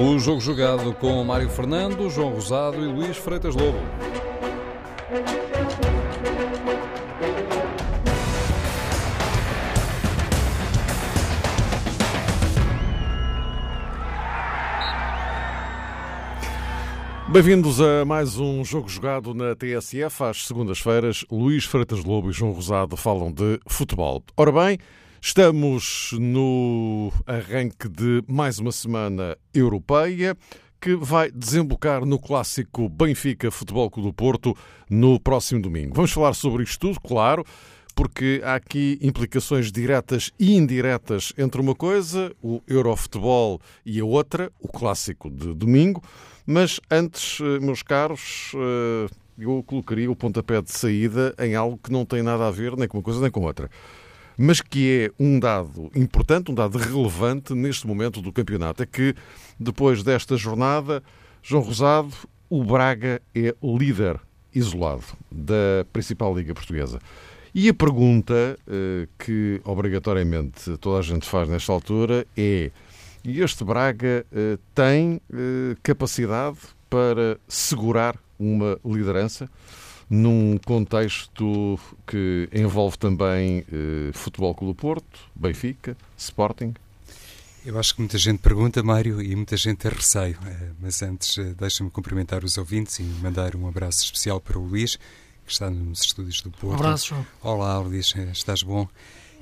O jogo jogado com Mário Fernando, João Rosado e Luís Freitas Lobo. Bem-vindos a mais um jogo jogado na TSF. Às segundas-feiras, Luís Freitas Lobo e João Rosado falam de futebol. Ora bem, estamos no arranque de mais uma semana europeia que vai desembocar no clássico Benfica Futebol Clube do Porto no próximo domingo. Vamos falar sobre isto tudo, claro, porque há aqui implicações diretas e indiretas entre uma coisa, o Eurofutebol, e a outra, o clássico de domingo. Mas antes, eh, meus caros, eh, eu colocaria o pontapé de saída em algo que não tem nada a ver nem com uma coisa nem com outra. Mas que é um dado importante, um dado relevante neste momento do campeonato. É que depois desta jornada, João Rosado, o Braga é líder isolado da principal Liga Portuguesa. E a pergunta eh, que obrigatoriamente toda a gente faz nesta altura é este Braga eh, tem eh, capacidade para segurar uma liderança num contexto que envolve também eh, Futebol Clube Porto, Benfica, Sporting? Eu acho que muita gente pergunta, Mário, e muita gente tem receio. Mas antes, deixa-me cumprimentar os ouvintes e mandar um abraço especial para o Luís, que está nos estúdios do Porto. Um abraço, João. Olá, Luís, estás bom?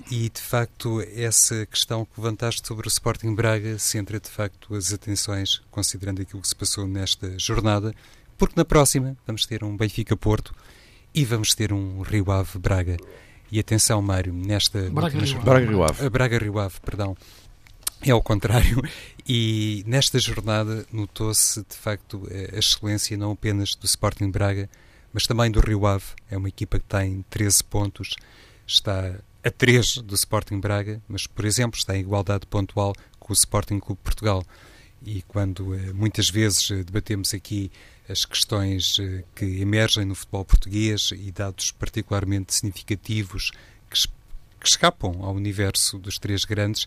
E, de facto, essa questão que levantaste sobre o Sporting Braga centra, de facto, as atenções, considerando aquilo que se passou nesta jornada, porque na próxima vamos ter um Benfica-Porto e vamos ter um Rio Ave Braga. E atenção, Mário, nesta... Braga-Rio Braga Ave. Braga-Rio Ave, perdão. É ao contrário. E nesta jornada notou-se, de facto, a excelência não apenas do Sporting Braga, mas também do Rio Ave. É uma equipa que tem 13 pontos, está a 3 do Sporting Braga, mas, por exemplo, está em igualdade pontual com o Sporting Clube Portugal. E quando eh, muitas vezes eh, debatemos aqui as questões eh, que emergem no futebol português e dados particularmente significativos que, que escapam ao universo dos três grandes,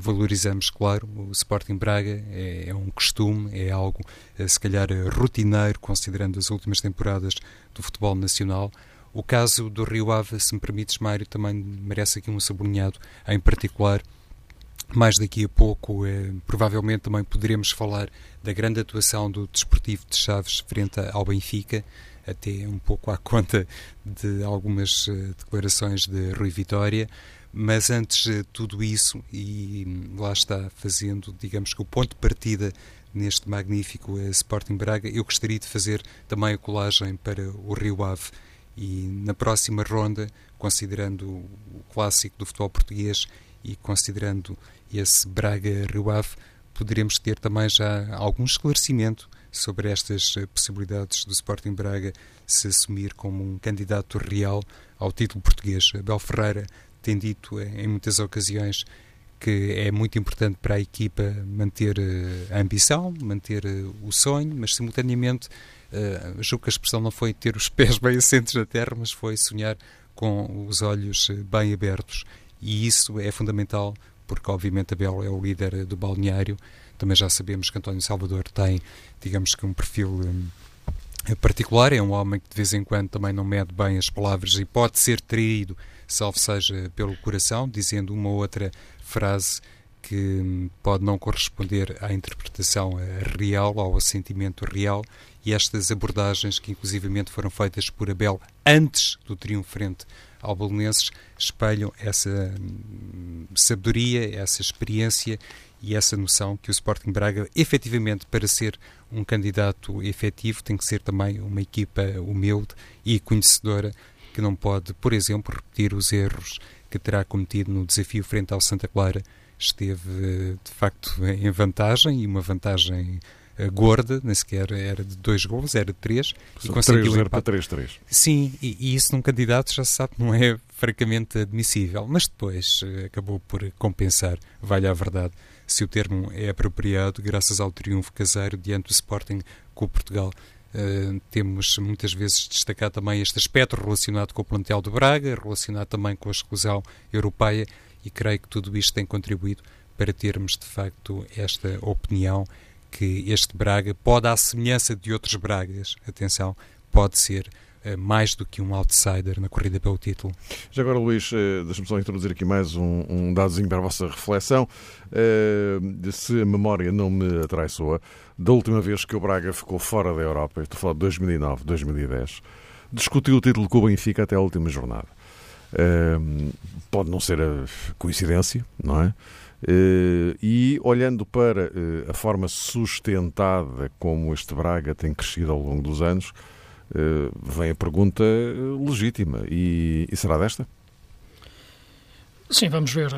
valorizamos, claro, o Sporting Braga. É, é um costume, é algo, se calhar, rotineiro, considerando as últimas temporadas do futebol nacional. O caso do Rio Ave, se me permites, Mário, também merece aqui um sublinhado, em particular. Mais daqui a pouco, eh, provavelmente também poderemos falar da grande atuação do Desportivo de Chaves frente ao Benfica, até um pouco à conta de algumas eh, declarações de Rui Vitória. Mas antes de tudo isso, e lá está fazendo, digamos que o ponto de partida neste magnífico eh, Sporting Braga, eu gostaria de fazer também a colagem para o Rio Ave e na próxima ronda, considerando o clássico do futebol português e considerando esse Braga-Rio Ave, poderemos ter também já algum esclarecimento sobre estas eh, possibilidades do Sporting Braga se assumir como um candidato real ao título português. Abel Ferreira tem dito eh, em muitas ocasiões que é muito importante para a equipa manter eh, a ambição, manter o sonho, mas simultaneamente julgo que a expressão não foi ter os pés bem assentos na terra, mas foi sonhar com os olhos bem abertos. E isso é fundamental, porque obviamente Abel é o líder do balneário. Também já sabemos que António Salvador tem, digamos que, um perfil um, particular. É um homem que de vez em quando também não mede bem as palavras e pode ser traído, salvo seja pelo coração, dizendo uma ou outra frase que pode não corresponder à interpretação real ou ao sentimento real e estas abordagens que inclusivamente foram feitas por Abel antes do triunfo frente ao Bolonenses espelham essa hum, sabedoria, essa experiência e essa noção que o Sporting Braga, efetivamente, para ser um candidato efetivo, tem que ser também uma equipa humilde e conhecedora que não pode, por exemplo, repetir os erros que terá cometido no desafio frente ao Santa Clara. Esteve, de facto, em vantagem e uma vantagem gorda, nem sequer era de dois gols, era de três. e conseguiu 3 para 3-3. Sim, e, e, isso num candidato já se sabe que não é francamente admissível, mas depois uh, acabou por compensar, vale a verdade, se o termo é apropriado, graças ao triunfo caseiro diante do Sporting com o Portugal. Uh, temos muitas vezes destacado também este aspecto relacionado com o plantel de Braga, relacionado também com a exclusão europeia, e creio que tudo isto tem contribuído para termos de facto esta opinião que este Braga pode, à semelhança de outros Bragas, atenção, pode ser uh, mais do que um outsider na corrida pelo título. Já agora, Luís, uh, deixa-me só introduzir aqui mais um, um dadozinho para a vossa reflexão. Uh, se a memória não me atraiçoa, da última vez que o Braga ficou fora da Europa, estou a falar de 2009, 2010, discutiu o título com o Benfica até a última jornada. Pode não ser a coincidência, não é? Uh, e olhando para uh, a forma sustentada como este Braga tem crescido ao longo dos anos, uh, vem a pergunta legítima: e, e, será desta? Sim, vamos ver.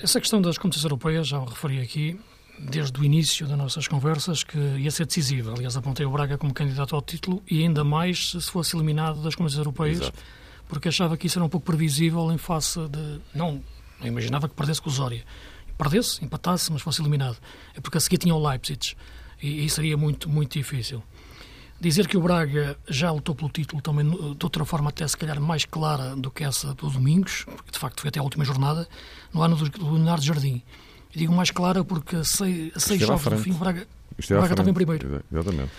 Essa questão das competições europeias, já o referi aqui, desde o início das nossas conversas, que ia ser decisiva. Aliás, apontei o Braga como candidato ao título e ainda mais se fosse eliminado das competições europeias, Exato. Porque achava que isso era um pouco previsível em face de. Não, não imaginava que perdesse com o Zória perdesse, empatasse, mas fosse eliminado. É porque a seguir tinha o Leipzig e, e seria muito, muito difícil. Dizer que o Braga já lutou pelo título também de outra forma até se calhar mais clara do que essa do Domingos, porque de facto foi até a última jornada, no ano do, do Leonardo Jardim. E digo mais clara porque a seis, a seis jogos do fim o Braga, o Braga estava em primeiro. Exatamente,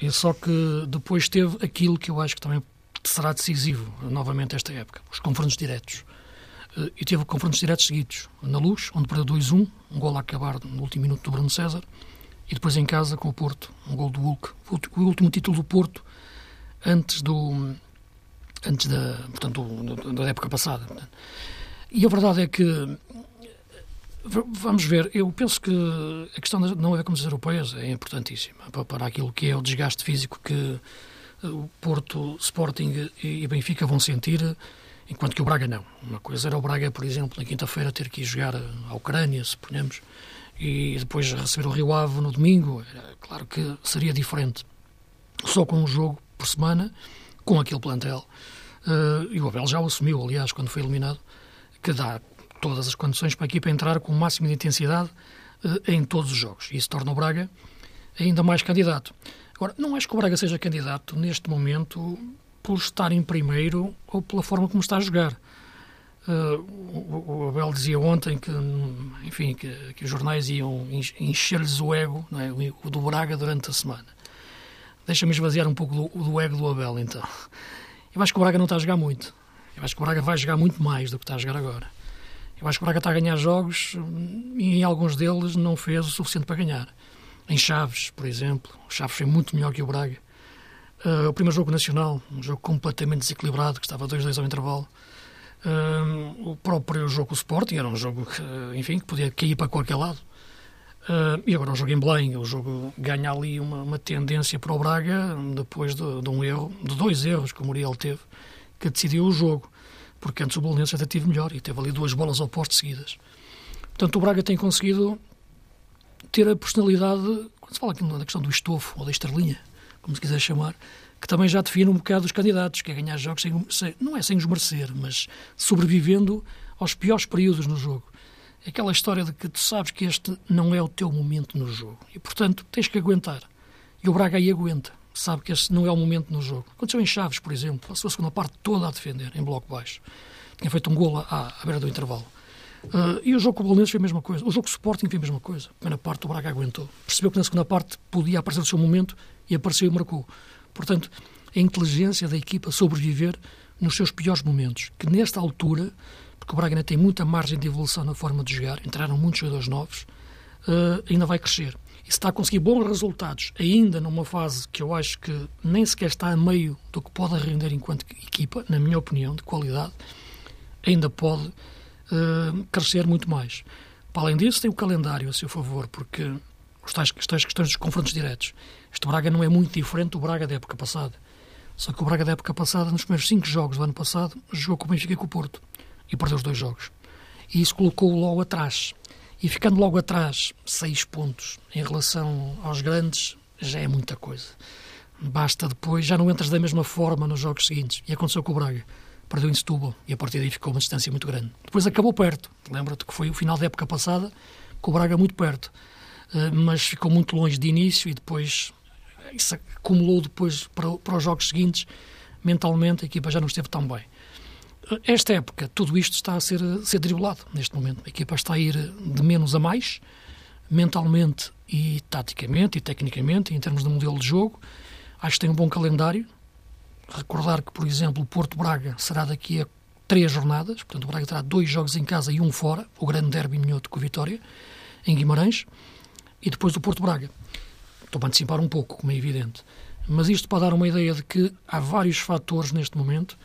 E só que depois teve aquilo que eu acho que também será decisivo novamente esta época, os confrontos diretos. Eh, e teve confrontos diretos seguidos. Na Luz, onde perdeu 2-1, um gol a acabar no último minuto do Bruno César, e depois em casa com o Porto, um gol do Hulk. O último título do Porto antes do antes da, portanto, da época passada. E a verdade é que vamos ver, eu penso que a questão de não haver competições europeias é importantíssima para aquilo que é o desgaste físico que o Porto, Sporting e Benfica vão sentir enquanto que o Braga não. Uma coisa era o Braga, por exemplo, na quinta-feira ter que ir jogar à Ucrânia, se ponhamos, e depois receber o Rio Ave no domingo. Claro que seria diferente. Só com um jogo por semana, com aquele plantel. Uh, e o Abel já o assumiu, aliás, quando foi eliminado, que dá todas as condições para a equipa entrar com o máximo de intensidade uh, em todos os jogos. Isso torna o Braga ainda mais candidato. Agora, não acho que o Braga seja candidato neste momento por estar em primeiro ou pela forma como está a jogar. Uh, o, o, Abel dizia ontem que, enfim, que, que os jornais iam encher-lhes o ego, é? o, o do Braga durante a semana. Deixa-me esvaziar um pouco do, do, ego do Abel, então. Eu acho que o Braga não está a jogar muito. Eu acho que o Braga vai jogar muito mais do que está a jogar agora. Eu acho que o Braga está a ganhar jogos e em alguns deles não fez o suficiente para ganhar. Em Chaves, por exemplo, o Chaves foi muito melhor que o Braga. Uh, o primeiro jogo nacional, um jogo completamente desequilibrado, que estava 2-2 ao intervalo. Uh, o próprio jogo com o Sporting era um jogo que, enfim, que podia cair para qualquer lado. Uh, e agora o jogo em Belém, o jogo ganha ali uma, uma tendência para o Braga, depois de, de, um erro, de dois erros que o Muriel teve, que decidiu o jogo. Porque antes o Bolonense até teve melhor e teve ali duas bolas ao poste seguidas. Portanto, o Braga tem conseguido ter a personalidade, quando se fala aqui na questão do estofo ou da estrelinha, como se quiser chamar, que também já define um bocado os candidatos, que é ganhar jogos sem, sem, não é sem os merecer, mas sobrevivendo aos piores períodos no jogo. É aquela história de que tu sabes que este não é o teu momento no jogo e, portanto, tens que aguentar. E o Braga aí aguenta, sabe que este não é o momento no jogo. Aconteceu em Chaves, por exemplo, passou a segunda parte toda a defender, em bloco baixo. Tinha feito um golo à, à beira do intervalo. Uh, e o jogo com o Bolonenses foi a mesma coisa. O jogo com o Sporting foi a mesma coisa. A primeira parte o Braga aguentou. Percebeu que na segunda parte podia aparecer o seu momento e apareceu e marcou. Portanto, a inteligência da equipa sobreviver nos seus piores momentos, que nesta altura, porque o Braga ainda tem muita margem de evolução na forma de jogar, entraram muitos jogadores novos, uh, ainda vai crescer. E se está a conseguir bons resultados, ainda numa fase que eu acho que nem sequer está a meio do que pode render enquanto equipa, na minha opinião, de qualidade, ainda pode uh, crescer muito mais. Para além disso, tem o calendário a seu favor, porque os tais, as tais questões dos confrontos diretos. Este Braga não é muito diferente do Braga da época passada. Só que o Braga da época passada, nos primeiros cinco jogos do ano passado, jogou com o Benfica e com o Porto. E perdeu os dois jogos. E isso colocou-o logo atrás. E ficando logo atrás, seis pontos em relação aos grandes, já é muita coisa. Basta depois, já não entras da mesma forma nos jogos seguintes. E aconteceu com o Braga. Perdeu em Setúbal e a partir daí ficou uma distância muito grande. Depois acabou perto. Lembra-te que foi o final da época passada, com o Braga muito perto. Eh, mas ficou muito longe de início e depois isso acumulou depois para, para os jogos seguintes. Mentalmente a equipa já não esteve tão bem. Eh, esta época, tudo isto está a ser, a ser driblado neste momento. A equipa está a ir de menos a mais, mentalmente e taticamente e tecnicamente, em termos de modelo de jogo. Acho que tem um bom calendário. Recordar que, por exemplo, o Porto Braga será daqui a três jornadas, portanto, o Braga terá dois jogos em casa e um fora, o grande derby minhoto com a Vitória, em Guimarães, e depois o Porto Braga. Estou a antecipar um pouco, como é evidente. Mas isto para dar uma ideia de que há vários fatores neste momento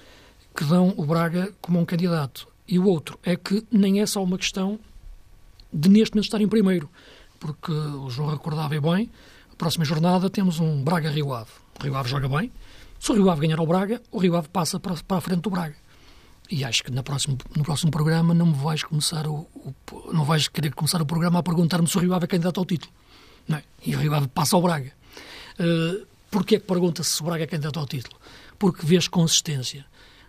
que dão o Braga como um candidato. E o outro é que nem é só uma questão de neste momento estar em primeiro, porque o João recordava bem, a próxima jornada temos um Braga-Rio Ave. O Rio Ave joga bem, se o Rio Ave ganhar ao Braga, o Rio Ave passa para, para a frente do Braga. E acho que no próximo, no próximo programa não me vais começar o, o não vais querer começar o programa a perguntar-me se o Rio Ave é candidato ao título. Não é? E o Rio Ave passa ao Braga. Uh, Porquê é que pergunta-se se o Braga é candidato ao título? Porque vês consistência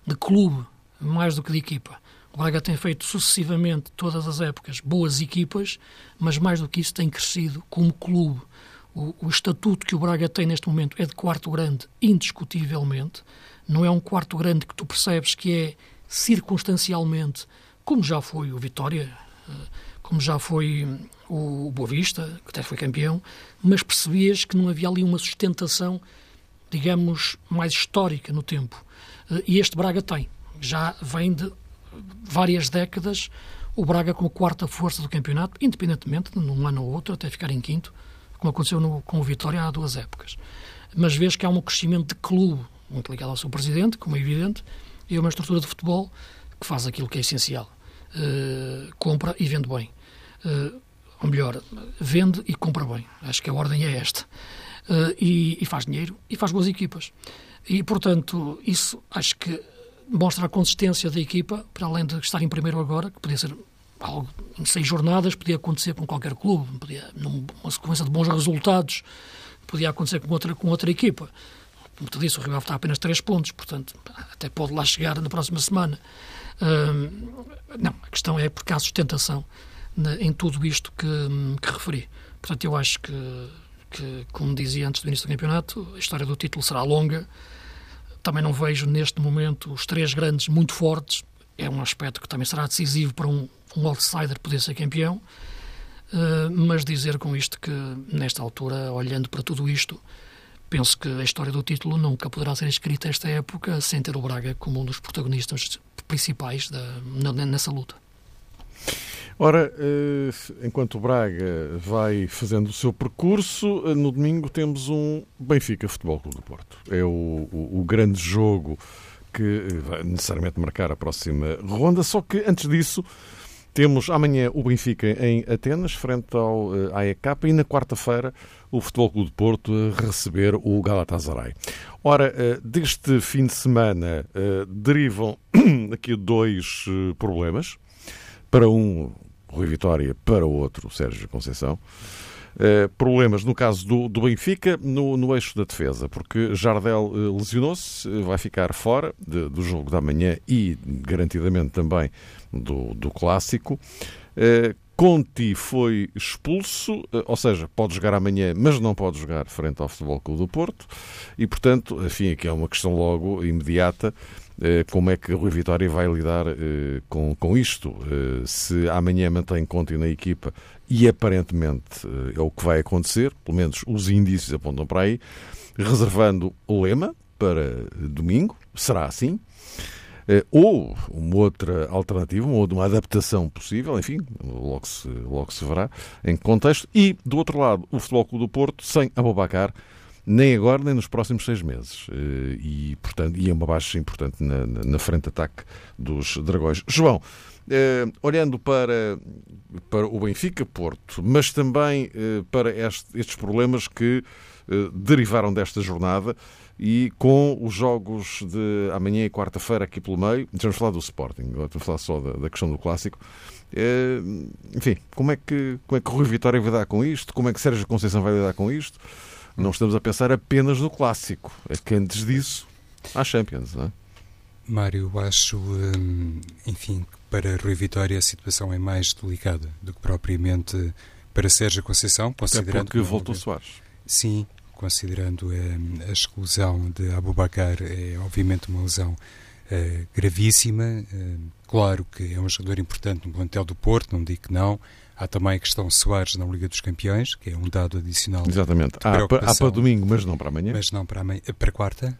de clube mais do que de equipa. O Braga tem feito sucessivamente, todas as épocas, boas equipas, mas mais do que isso tem crescido como clube. O, o estatuto que o Braga tem neste momento é de quarto grande, indiscutivelmente. Não é um quarto grande que tu percebes que é circunstancialmente, como já foi o Vitória, eh, como já foi o Boa Vista, que até foi campeão, mas percebias que não havia ali uma sustentação, digamos, mais histórica no tempo. Eh, e este Braga tem. Já vem de várias décadas o Braga como quarta força do campeonato, independentemente de num ano ou outro até ficar em quinto, como aconteceu no, com o Vitória há duas épocas. Mas vês que há um crescimento de clube, muito ligado ao seu presidente, como é evidente, e uma estrutura de futebol que faz aquilo que é essencial. Uh, compra e vende bem. Uh, ou melhor, vende e compra bem. Acho que a ordem é esta. Uh, e, e, faz dinheiro e faz boas equipas. E, portanto, isso acho que mostra a consistência da equipa, para além de estar em primeiro agora, que podia ser algo em seis jornadas, podia acontecer com qualquer clube, podia, numa sequência de bons resultados, podia acontecer com outra, com outra equipa. Como te disse, o Rio Ave está a apenas três pontos, portanto, até pode lá chegar na próxima semana. Uh, não, a questão é porque há sustentação em tudo isto que, que referi. Portanto, eu acho que, que, como dizia antes do início do campeonato, a história do título será longa. Também não vejo neste momento os três grandes muito fortes. É um aspecto que também será decisivo para um, um outsider poder ser campeão. Uh, mas dizer com isto que, nesta altura, olhando para tudo isto, penso que a história do título nunca poderá ser escrita esta época sem ter o Braga como um dos protagonistas principais da, nessa luta. Ora, eh, enquanto o Braga vai fazendo o seu percurso, eh, no domingo temos um Benfica Futebol Clube do Porto. É o, o, o grande jogo que eh, vai necessariamente marcar a próxima ronda, só que antes disso temos amanhã o Benfica em Atenas, frente ao AEK, e na quarta-feira o Futebol Clube do Porto a receber o Galatasaray. Ora, deste fim de semana derivam aqui dois problemas. Para um, Rui Vitória para o outro, Sérgio Conceição. Uh, problemas no caso do, do Benfica no, no, eixo da defesa, porque Jardel uh, lesionou-se, uh, vai ficar fora de, do jogo da manhã e garantidamente também do, do clássico. Conti foi expulso, ou seja, pode jogar amanhã, mas não pode jogar frente ao Futebol Clube do Porto, e portanto, enfim, aqui é uma questão logo imediata eh, como é que Rui Vitória vai lidar eh, com, com isto. Eh, se amanhã mantém Conte na equipa, e aparentemente é o que vai acontecer, pelo menos os indícios apontam para aí, reservando o lema para domingo, será assim. Ou uma outra alternativa, ou uma adaptação possível, enfim, logo se, logo se verá em contexto. E, do outro lado, o Futebol Clube do Porto, sem Abobacar, nem agora nem nos próximos seis meses. Eh, e, portanto, e é uma baixa importante na, na frente de ataque dos Dragões. João, eh, olhando para, para o Benfica Porto, mas também eh, para este, estes problemas que derivaram desta jornada e com os jogos de amanhã e quarta-feira aqui pelo meio, vamos falar do Sporting, vamos falar só da, da questão do clássico. enfim, como é, que, como é que o Rui Vitória vai lidar com isto? Como é que Sérgio Conceição vai lidar com isto? Não estamos a pensar apenas no clássico. É que antes disso há Champions, não é? Mário, acho, hum, enfim, para Rui Vitória a situação é mais delicada do que propriamente para Sérgio Conceição, considerando... Até porque voltou Soares. Sim, considerando hum, a exclusão de Abubacar, é obviamente uma lesão uh, gravíssima. Uh, claro que é um jogador importante no plantel do Porto, não digo que não. Há também a questão Soares na Liga dos Campeões, que é um dado adicional. Exatamente. Há para, há para domingo, mas não para amanhã. Mas não para, amanhã, para quarta.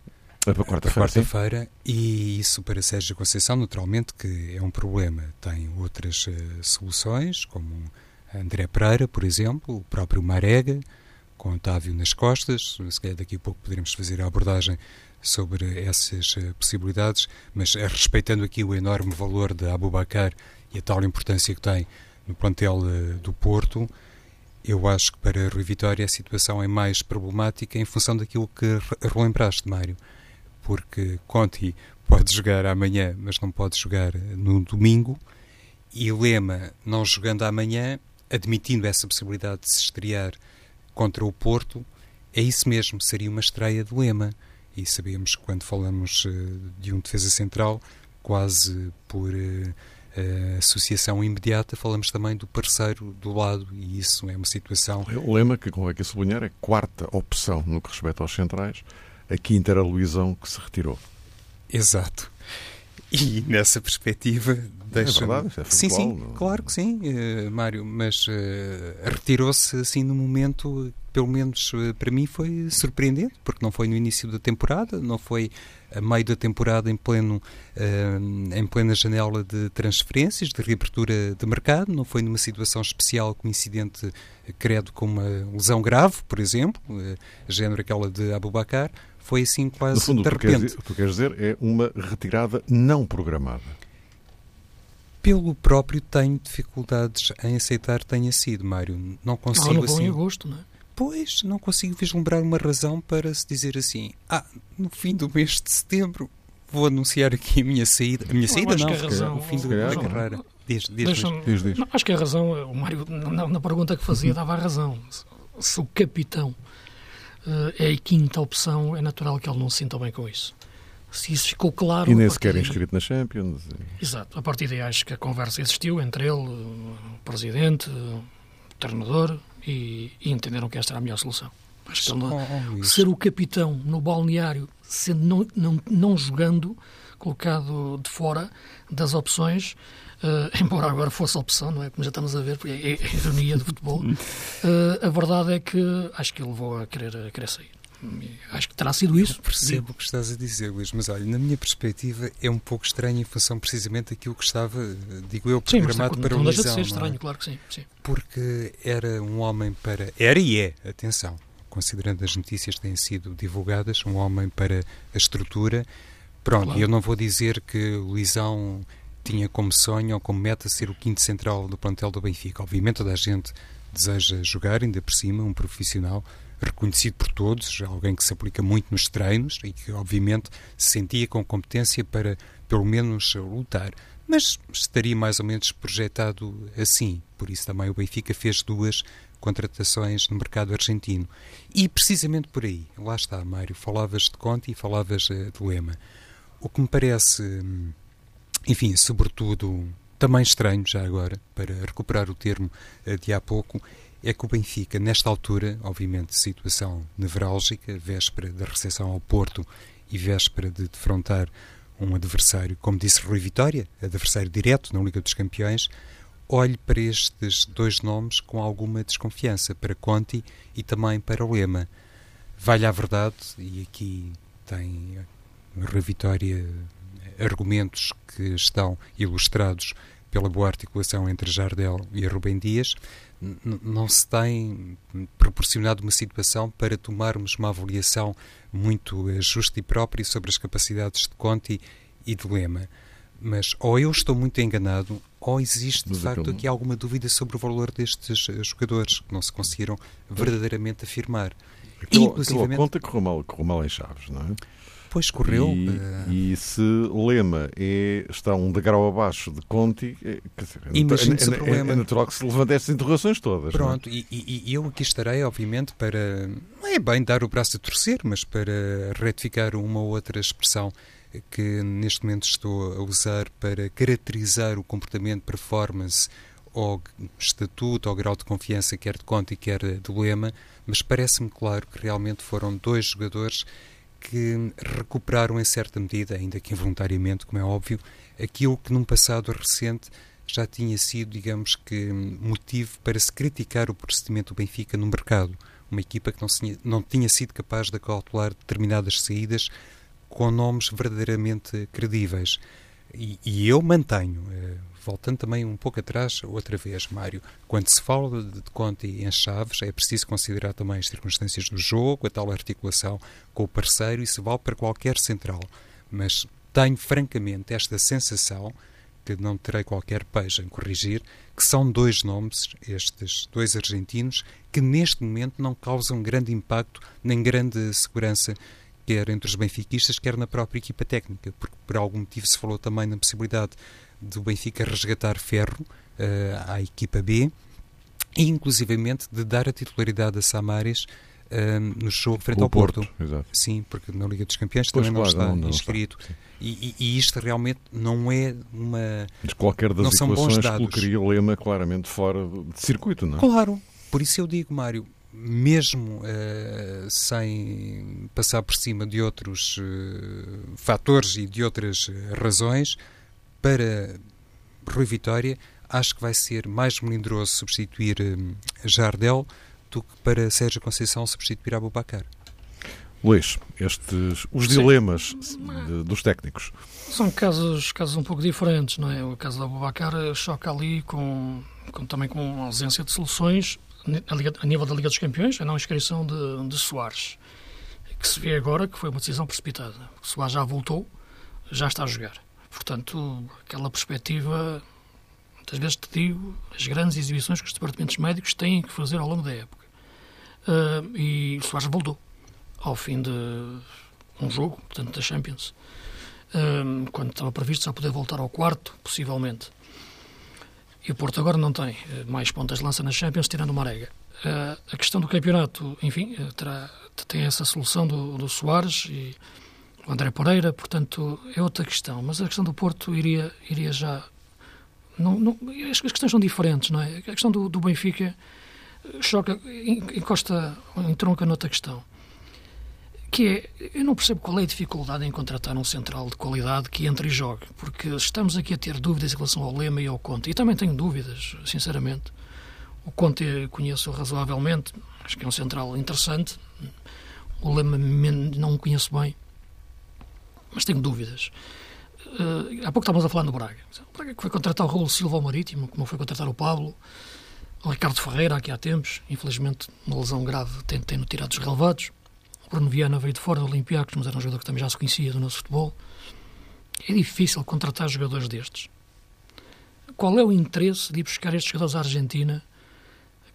É para quarta-feira. Quarta e isso para Sérgio Conceição, naturalmente, que é um problema. Tem outras uh, soluções, como André Pereira, por exemplo, o próprio Marega, com Otávio nas costas. Se calhar daqui a pouco poderemos fazer a abordagem sobre essas uh, possibilidades, mas uh, respeitando aqui o enorme valor de Abubacar e a tal importância que tem no plantel do Porto, eu acho que para Rui Vitória a situação é mais problemática em função daquilo que relembraste, Mário porque Conti pode jogar amanhã, mas não pode jogar no domingo, e Lema, não jogando amanhã, admitindo essa possibilidade de se estrear contra o Porto, é isso mesmo, seria uma estreia de Lema. E sabemos que quando falamos uh, de um defesa central, quase por uh, uh, associação imediata, falamos também do parceiro do lado, e isso é uma situação. O Lema, que convém aqui sublinhar, é quarta opção no que respeita aos centrais a quinta era Luizão que se retirou. Exato. E nessa perspectiva deixa. É verdade, é sim, sim, não... claro que sim, uh, Mário, mas uh, retirou-se assim no momento, pelo menos uh, para mim foi surpreendente, porque não foi no início da temporada, não foi a meio da temporada em pleno em plena janela de transferências, de reabertura de mercado, não foi numa situação especial com incidente credo com uma lesão grave, por exemplo, género aquela de Abubacar, foi assim quase no fundo, de repente. O que tu queres dizer é uma retirada não programada. Pelo próprio tenho dificuldades em aceitar tenha sido, Mário. Não consigo não, não assim. em agosto, não é? Pois, não consigo vislumbrar uma razão para se dizer assim: ah, no fim do mês de setembro vou anunciar aqui a minha saída. A minha não, saída não, razão, o fim do, da carreira. Diz, diz, diz, diz. Não, acho que a razão, o Mário, na, na pergunta que fazia, dava a razão. Se o capitão é a quinta opção, é natural que ele não se sinta bem com isso. Se isso ficou claro. E nem sequer daí... inscrito na Champions. Exato. A partir daí acho que a conversa existiu entre ele, o presidente, o treinador e, e entenderam que esta era a melhor solução. Acho que ele, oh, oh, ser o capitão no balneário, sendo não, não, não jogando, colocado de fora das opções, uh, embora agora fosse a opção, não é? Como já estamos a ver, porque é, é a ironia do futebol, uh, a verdade é que acho que ele levou a querer, a querer sair. Acho que terá sido isso. Eu percebo o que estás a dizer, Luís, mas olha, na minha perspectiva é um pouco estranho em função precisamente daquilo que estava, digo eu, programado sim, para o Não deixa de ser é? estranho, é? claro que sim, sim. Porque era um homem para. Era e é, atenção, considerando as notícias que têm sido divulgadas, um homem para a estrutura Pronto, claro. eu não vou dizer que o Luizão tinha como sonho ou como meta ser o quinto central do plantel do Benfica. Obviamente toda a gente deseja jogar, ainda por cima, um profissional reconhecido por todos, alguém que se aplica muito nos treinos e que obviamente se sentia com competência para pelo menos lutar. Mas estaria mais ou menos projetado assim. Por isso também o Benfica fez duas contratações no mercado argentino. E precisamente por aí, lá está, Mário, falavas de Conte e falavas uh, de Lema. O que me parece, enfim, sobretudo também estranho, já agora, para recuperar o termo eh, de há pouco, é que o Benfica, nesta altura, obviamente, situação nevrálgica, véspera da recepção ao Porto e véspera de defrontar um adversário, como disse Rui Vitória, adversário direto na Liga dos Campeões, olhe para estes dois nomes com alguma desconfiança, para Conti e também para o Lema. Vale a verdade, e aqui tem Rui Vitória argumentos que estão ilustrados pela boa articulação entre Jardel e Rubem Dias, não se tem proporcionado uma situação para tomarmos uma avaliação muito eh, justa e própria sobre as capacidades de Conti e de Lema. Mas ou eu estou muito enganado, ou existe de facto aqui alguma dúvida sobre o valor destes eh, jogadores que não se conseguiram verdadeiramente afirmar. Aquilo, Inclusivamente... aquilo conta correu mal, correu mal em Chaves, não é? Pois correu. E, uh... e se Lema é, está um degrau abaixo de Conti, é, dizer, é, é, é, é, natural que se levante estas interrogações todas. É? Pronto, e, e, e, eu aqui estarei, obviamente, para. Não é bem dar o braço a torcer, mas para retificar uma ou outra expressão que neste momento estou a usar para caracterizar o comportamento, performance ou estatuto ou grau de confiança, quer de Conte quer do Lema, mas parece-me claro que realmente foram dois jogadores que recuperaram em certa medida, ainda que involuntariamente, como é óbvio, aquilo que num passado recente já tinha sido, digamos que, motivo para se criticar o procedimento do Benfica no mercado. Uma equipa que não, se, não tinha sido capaz de calcular determinadas saídas com nomes verdadeiramente credíveis. E, e eu mantenho, eh, voltando também um pouco atrás, outra vez, Mário, quando se fala de Conte em chaves, é preciso considerar também as circunstâncias do jogo, a tal articulação com o parceiro, se vale para qualquer central. Mas tenho francamente esta sensação que não terei qualquer peixe em corrigir, que são dois nomes, estes dois argentinos, que neste momento não causam grande impacto nem grande segurança, quer entre os benfiquistas, quer na própria equipa técnica, porque por algum motivo se falou também na possibilidade do Benfica resgatar Ferro uh, à equipa B e inclusivamente de dar a titularidade a Samares uh, no jogo frente ao Porto. Porto. Sim, porque na Liga dos Campeões pois também claro, não está não, não inscrito. Está. E, e, isto realmente não é uma. Mas qualquer das não equações colocaria o Lema claramente fora de circuito, não é? Claro. Por isso eu digo, Mário, mesmo uh, sem passar por cima de outros uh, fatores e de outras razões, para Rui Vitória, acho que vai ser mais melindroso substituir uh, Jardel do que para Sérgio Conceição substituir Abubacar. Luís, estes, os Sim. dilemas de, dos técnicos. São casos, casos um pouco diferentes, não é? O caso da Abubacar choca ali com, com, também com ausência de soluções a, Liga, a, nível da Liga dos Campeões, a não inscrição de, de Soares, que se vê agora que foi uma decisão precipitada. O Soares já voltou, já está a jogar. Portanto, aquela perspectiva, muitas vezes te digo, as grandes exibições que os departamentos médicos têm que fazer ao longo da época. Uh, e Soares voltou ao fim de um jogo, portanto, da Champions, um, quando estava previsto só poder voltar ao quarto, possivelmente. E o Porto agora não tem eh, mais pontas de lança na Champions, tirando o Marega. Uh, a questão do campeonato, enfim, eh, terá, tem essa solução do, do Soares e o André Pereira, portanto, é outra questão. Mas a questão do Porto iria, iria já. Não, não, as questões são diferentes, não é? A questão do, do Benfica choca, encosta, entronca noutra questão que é, eu não percebo qual é a dificuldade em contratar um central de qualidade que entre e jogue, porque estamos aqui a ter dúvidas em relação ao Lema e ao Conte, e também tenho dúvidas, sinceramente. O Conte conheço razoavelmente, acho que é um central interessante, o Lema não o conheço bem, mas tenho dúvidas. Uh, há pouco estávamos a falar do Braga. O Braga que foi contratar o Raul Silva ao Marítimo, como foi contratar o Pablo, o Ricardo Ferreira aqui há tempos, infelizmente uma lesão grave tem, tem-no tirado dos relevados. Bruno Viana veio de fora do Olympiacos, mas era um jogador que também já se conhecia do nosso futebol. É difícil contratar jogadores destes. Qual é o interesse de ir buscar estes jogadores à Argentina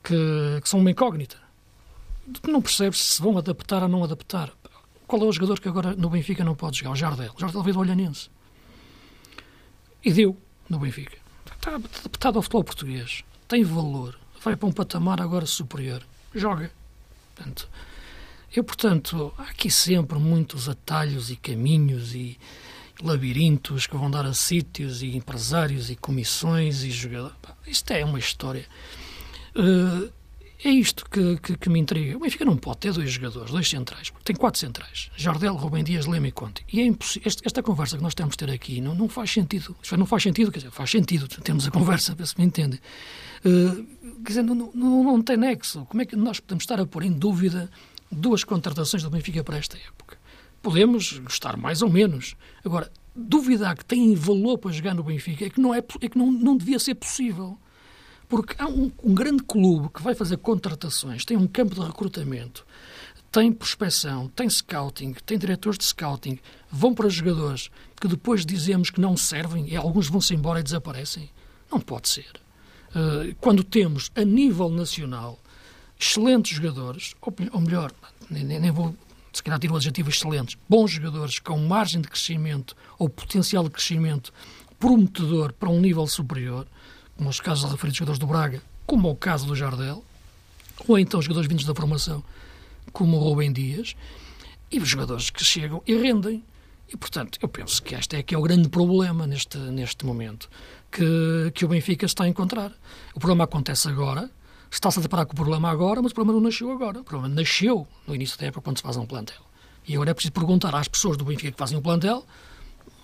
que, que são uma incógnita? Não percebes se vão adaptar ou não adaptar. Qual é o jogador que agora no Benfica não pode jogar? O Jardel. O Jardel veio do Olhanense. E deu no Benfica. Está adaptado ao futebol português. Tem valor. Vai para um patamar agora superior. Joga. Portanto, eu, portanto, há aqui sempre muitos atalhos e caminhos e labirintos que vão dar a sítios e empresários e comissões e jogadores. Isto é uma história. Uh, é isto que, que, que, me intriga. O Benfica não pode ter dois jogadores, dois centrais, porque tem quatro centrais: Jardel, Rubem Dias, Lema e Conte. E é impossível. Esta, esta, conversa que nós temos de ter aqui não, não faz sentido. Isto não faz sentido, quer dizer, faz sentido termos a conversa, para se me entende. Uh, quer dizer, não, não, não tem nexo. Como é que nós podemos estar a pôr em dúvida duas contratações do Benfica para esta época. Podemos gostar mais ou menos. Agora, duvidar que têm valor para jogar no Benfica é que não, é, é que não, não devia ser possível. Porque há um, um grande clube que vai fazer contratações, tem um campo de recrutamento, tem prospecção, tem scouting, tem diretores de scouting, vão para jogadores que depois dizemos que não servem e alguns vão-se embora e desaparecem. Não pode ser. Uh, quando temos, a nível nacional, excelentes jogadores, ou, melhor, nem, nem vou se calhar tiro o adjetivo excelentes, bons jogadores com margem de crescimento ou potencial de crescimento prometedor para um nível superior, como os casos referidos jogadores do Braga, como o caso do Jardel, ou então jogadores vindos da formação, como o Rubem Dias, e os jogadores que chegam e rendem. E, portanto, eu penso que este é que é o grande problema neste, neste momento que, que o Benfica está a encontrar. O problema acontece agora, Está-se a deparar com o problema agora, mas o problema não nasceu agora. O problema nasceu no início da época, quando se faz um plantel. E agora é preciso perguntar às pessoas do Benfica que fazem o plantel,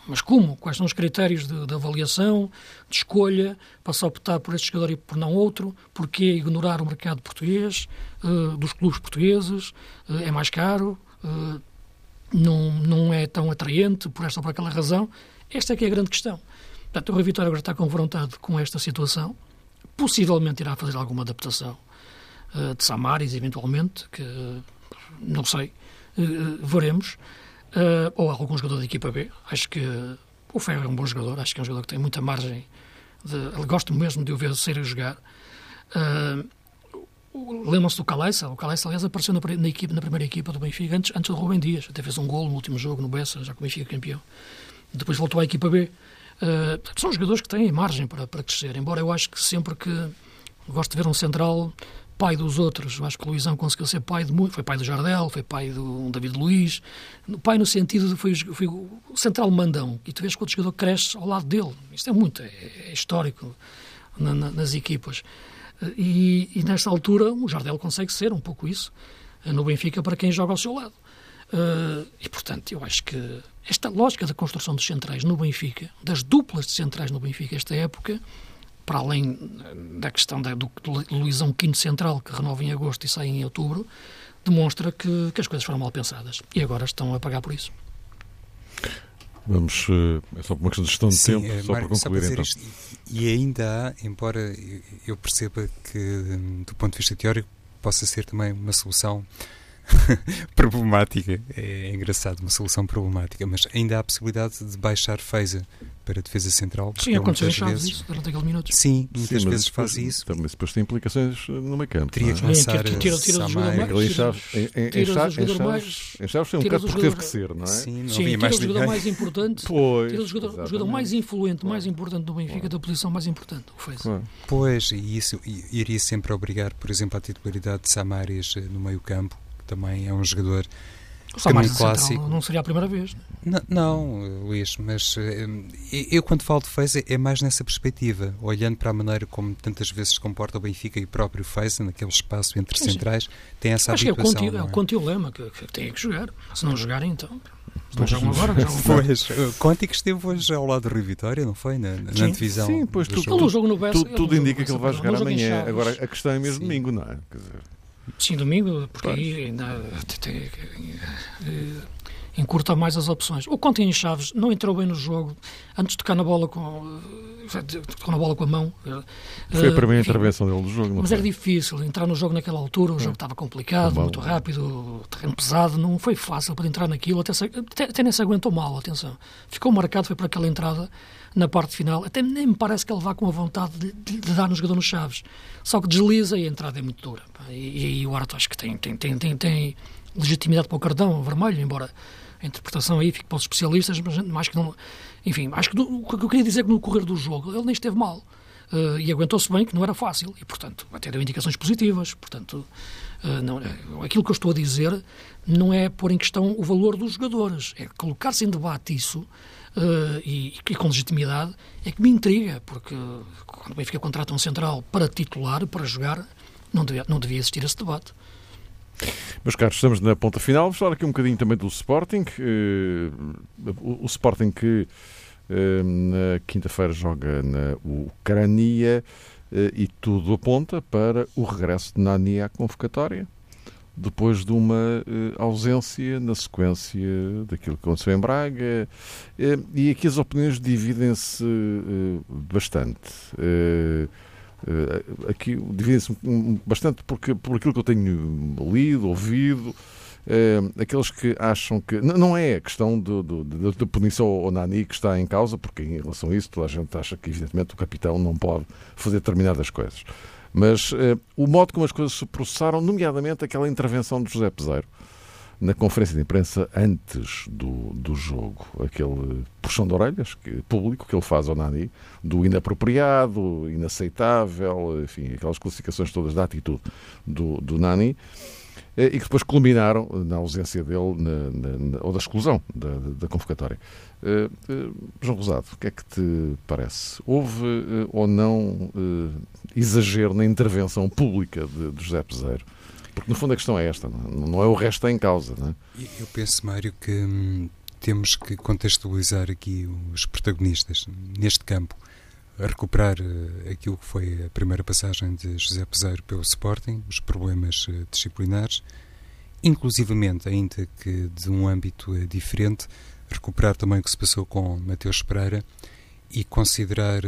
mas como? Quais são os critérios de, de avaliação, de escolha, para se optar por este jogador e por não outro? Porquê ignorar o mercado português, uh, dos clubes portugueses? Uh, é mais caro? Uh, não, não é tão atraente por esta ou por aquela razão? Esta é que é a grande questão. Portanto, o Rui Vitória agora está confrontado com esta situação, possivelmente irá fazer alguma adaptação de Samaris, eventualmente, que não sei, veremos uh, ou algum jogador da equipa B. Acho que o Ferro é um bom jogador, acho que é um jogador que tem muita margem. De, gosto mesmo de o ver ser a jogar. Uh, Lembram-se do Caleça? O Caleça, aliás, apareceu na, na, na primeira equipa do Benfica antes, antes do Rubem Dias. Até fez um gol no último jogo no Bessa, já que o Benfica campeão. Depois voltou à equipa B. Uh, são jogadores que têm margem para, para crescer, embora eu acho que sempre que gosto de ver um central pai dos outros. Eu acho que o Luizão conseguiu ser pai de muito. Foi pai do Jardel, foi pai do David Luiz. Pai no sentido de foi, foi o central mandão. E tu vês que o jogador cresce ao lado dele. Isto é muito, é, é histórico na, na, nas equipas. E, e, nesta altura o Jardel consegue ser um pouco isso no Benfica para quem joga ao seu lado. Uh, e, portanto, eu acho que esta lógica da construção dos centrais no Benfica, das duplas de centrais no Benfica, esta época, para além da questão da, do, do Luizão Quinto Central, que renova em agosto e sai em outubro, demonstra que, que as coisas foram mal pensadas. E agora estão a pagar por isso. Vamos, eh, é só uma questão de gestão de Sim, tempo, é, só Mário, para concluir então. Isto, e ainda há, embora eu perceba que, do ponto de vista teórico, possa ser também uma solução problemática, é engraçado, uma solução problemática, mas ainda há a possibilidade de baixar phase para a defesa central. Sim, aconteceu em Chaves isso, durante aquele minuto. Sim, muitas Sim, vezes faz isso. Também depois tem implicações no meio campo. Teria que lançar tira, tira, tira o jogador mais... Em Chaves, em Chaves foi um bocado porque teve que ser, não é? Sim, não Sim tira o jogador mais importante, pois, tira o jogador, jogador mais influente, mais importante do Benfica, da posição mais importante, o fez. Pois, e isso iria sempre obrigar, por exemplo, a titularidade de Samaris eh, no meio campo, que também é um jogador o clássico. não seria a primeira vez. Não, não, Luís, mas eh, eu quando falo de Feza é mais nessa perspectiva, olhando para a maneira como tantas vezes se comporta o Benfica e o próprio Feza, naquele espaço entre sim, centrais, sim. tem essa Acho habituação. Que é o, conti, é? é o lema que, que tem que jogar. Se não jogarem, então. Não jogam agora, jogam Pois, Conti que esteve hoje ao lado do Rio Vitória, não foi? Na, na divisão. Sim, pois tu, Bessa, tu, tudo indica que ele vai jogar amanhã. Agora a questão é mesmo domingo, não é? Quer dizer, Sim, domingo, porque aí ainda tem, eh, encurta mais as opções. O Conte em Chaves não entrou bem no jogo, antes de tocar na bola com eh, tocou na bola com a mão. Eh, foi a primeira enfim, intervenção dele do jogo. mas foi? era difícil entrar no jogo naquela altura, o é. jogo estava complicado, muito rápido, terreno pesado, não foi fácil para entrar naquilo, até, até, até nem se aguentou mal, atenção. Ficou marcado, foi para aquela entrada na parte final. Até nem me parece que ele vá com a vontade de, de, de dar no jogador nos chaves. Só que desliza e a entrada é muito dura. E, aí o Arto acho que tem, tem, tem, tem, tem legitimidade para o cartão vermelho, embora a interpretação aí fique para os especialistas, mas acho que não. Enfim, acho que o que eu queria dizer é que no correr do jogo ele nem esteve mal. Uh, e aguentou-se bem, que não era fácil. E, portanto, até deu indicações positivas. Portanto, uh, não, aquilo que eu estou a dizer não é pôr em questão o valor dos jogadores, é colocar-se em debate isso uh, e, e, com legitimidade, é que me intriga, porque quando o Benfica contrata um central para titular, para jogar, não devia, não devia existir esse debate. Meus caros, estamos na ponta final. Vamos falar aqui um bocadinho também do Sporting. Uh, o, Sporting que uh, na quinta-feira joga na Ucrânia e tudo aponta para o regresso de Nani à convocatória depois de uma ausência na sequência daquilo que aconteceu em Braga. E aqui as opiniões dividem-se bastante. Aqui dividem-se bastante porque, por aquilo que eu tenho lido, ouvido. aqueles que acham que. Não é a questão da punição ao Nani que está em causa, porque em relação a isso toda a gente acha que, evidentemente, o capitão não pode fazer determinadas coisas. Mas uh, o modo como as coisas se processaram, nomeadamente aquela intervenção de José Peseiro na conferência de imprensa antes do, do jogo, aquele puxão de orelhas que, público que ele faz ao Nani, do inapropriado, inaceitável, enfim, aquelas classificações todas da atitude do, do Nani, eh, e que depois culminaram na ausência dele na, na, na, ou da exclusão da, da convocatória. Uh, uh, João Rosado, o que é que te parece? Houve uh, ou não exagero na intervenção pública de, de José Peseiro? Porque no fundo a questão é esta, não é o resto em causa. Não é? Eu penso, Mário, que hum, temos que contextualizar aqui os protagonistas neste campo a recuperar uh, aquilo que foi a primeira passagem de José Peseiro pelo Sporting, os problemas uh, disciplinares, inclusivamente, ainda que de um âmbito uh, diferente, recuperar também o que se passou com Mateus Pereira e considerar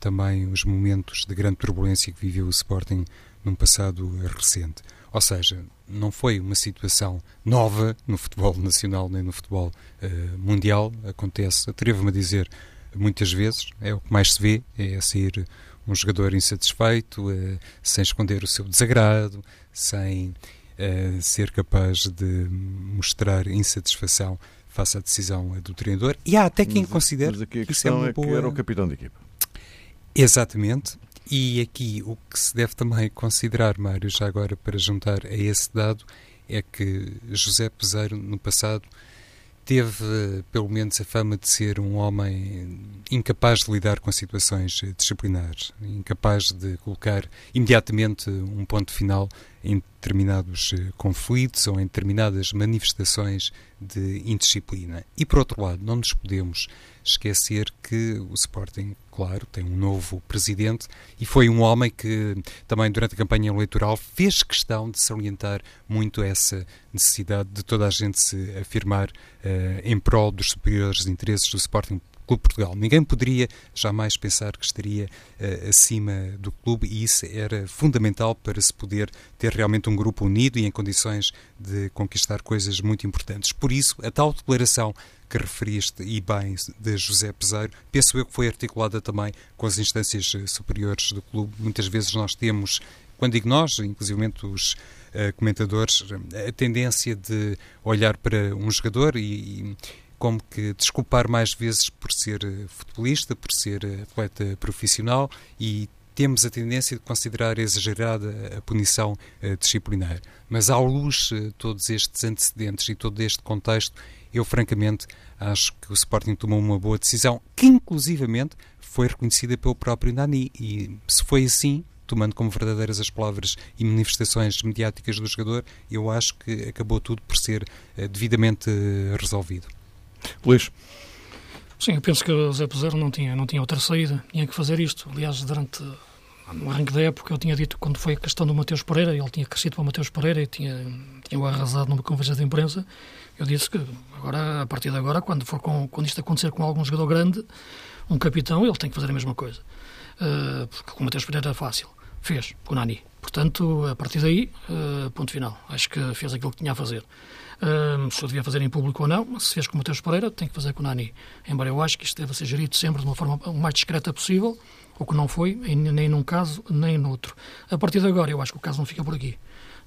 também os momentos de grande turbulência que viveu o Sporting num passado recente. Ou seja, não foi uma situação nova no futebol nacional nem no futebol mundial, acontece, atrevo-me a dizer, muitas vezes, é o que mais se vê, é sair um jogador insatisfeito, uh, sem esconder o seu desagrado, sem uh, ser capaz de mostrar insatisfação face à decisão do treinador. E há até quem mas, considere mas que isso é uma é boa... era o capitão de equipa. Exatamente. E aqui o que se deve também considerar, Mário, já agora para juntar a esse dado, é que José Peseiro, no passado, teve pelo menos a fama de ser um homem incapaz de lidar com situações disciplinares, incapaz de colocar imediatamente um ponto final em determinados conflitos ou em determinadas manifestações de indisciplina. E por outro lado, não nos podemos esquecer que o Sporting, claro, tem um novo presidente e foi um homem que também durante a campanha eleitoral fez questão de salientar muito essa necessidade de toda a gente se afirmar uh, em prol dos superiores interesses do Sporting Clube Portugal. Ninguém poderia jamais pensar que estaria uh, acima do clube e isso era fundamental para se poder ter realmente um grupo unido e em condições de conquistar coisas muito importantes. Por isso, a tal declaração que referiste e bem de José Peseiro, penso eu que foi articulada também com as instâncias eh, superiores do clube. Muitas vezes nós temos, quando digo nós, inclusive os uh, comentadores, a tendência de olhar para um jogador e, e como que desculpar mais vezes por ser eh, futebolista, por ser eh, atleta profissional e temos a tendência de considerar exagerada a punição uh, disciplinar. Mas, à luz de todos estes antecedentes e todo este contexto, eu francamente acho que o Sporting tomou uma boa decisão, que inclusivamente foi reconhecida pelo próprio Nani. E se foi assim, tomando como verdadeiras as palavras e manifestações mediáticas do jogador, eu acho que acabou tudo por ser devidamente resolvido. Luís. Sim, eu penso que o Zé Peseiro não tinha, não tinha outra saída, tinha que fazer isto. Aliás, durante no arranque da época, eu tinha dito, quando foi a questão do Mateus Pereira, ele tinha crescido para o Mateus Pereira e tinha, tinha arrasado numa conversa de imprensa, eu disse que agora, a partir de agora, quando, for com, quando isto acontecer com algum jogador grande, um capitão, ele tem que fazer a mesma coisa. Uh, porque com o Mateus Pereira era fácil. Fez, com o Nani. Portanto, a partir daí, uh, ponto final. Acho que fez aquilo que tinha a fazer. Se eu devia fazer em público ou não, se fez com o Mateus Pereira, tem que fazer com o Nani. Embora eu acho que isto deve ser gerido sempre de uma forma o mais discreta possível, o que não foi, nem num caso, nem no outro. A partir de agora, eu acho que o caso não fica por aqui.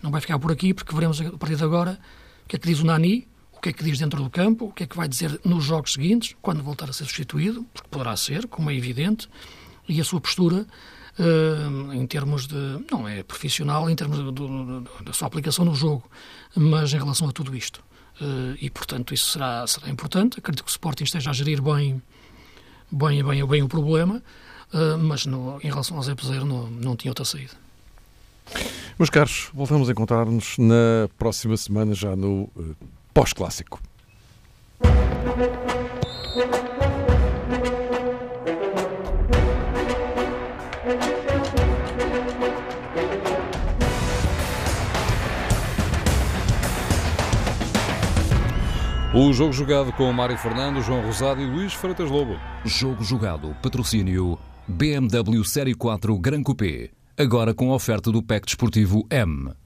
Não vai ficar por aqui, porque veremos a partir de agora o que é que diz o Nani, o que é que diz dentro do campo, o que é que vai dizer nos jogos seguintes, quando voltar a ser substituído, porque poderá ser, como é evidente, e a sua postura em termos de. não é profissional, em termos da sua aplicação no jogo, mas em relação a tudo isto. Uh, e, portanto, isso será, será importante. Acredito que o Sporting esteja a gerir bem, bem, bem, bem o problema, uh, mas no, em relação ao Zé Peseiro não, não tinha outra saída. Meus caros, voltamos a encontrar-nos na próxima semana, já no pós-clássico. O jogo jogado com Mário Fernando, João Rosado e Luís Freitas Lobo. Jogo jogado, patrocínio BMW Série 4 Gran Coupé. Agora com a oferta do PEC Desportivo M.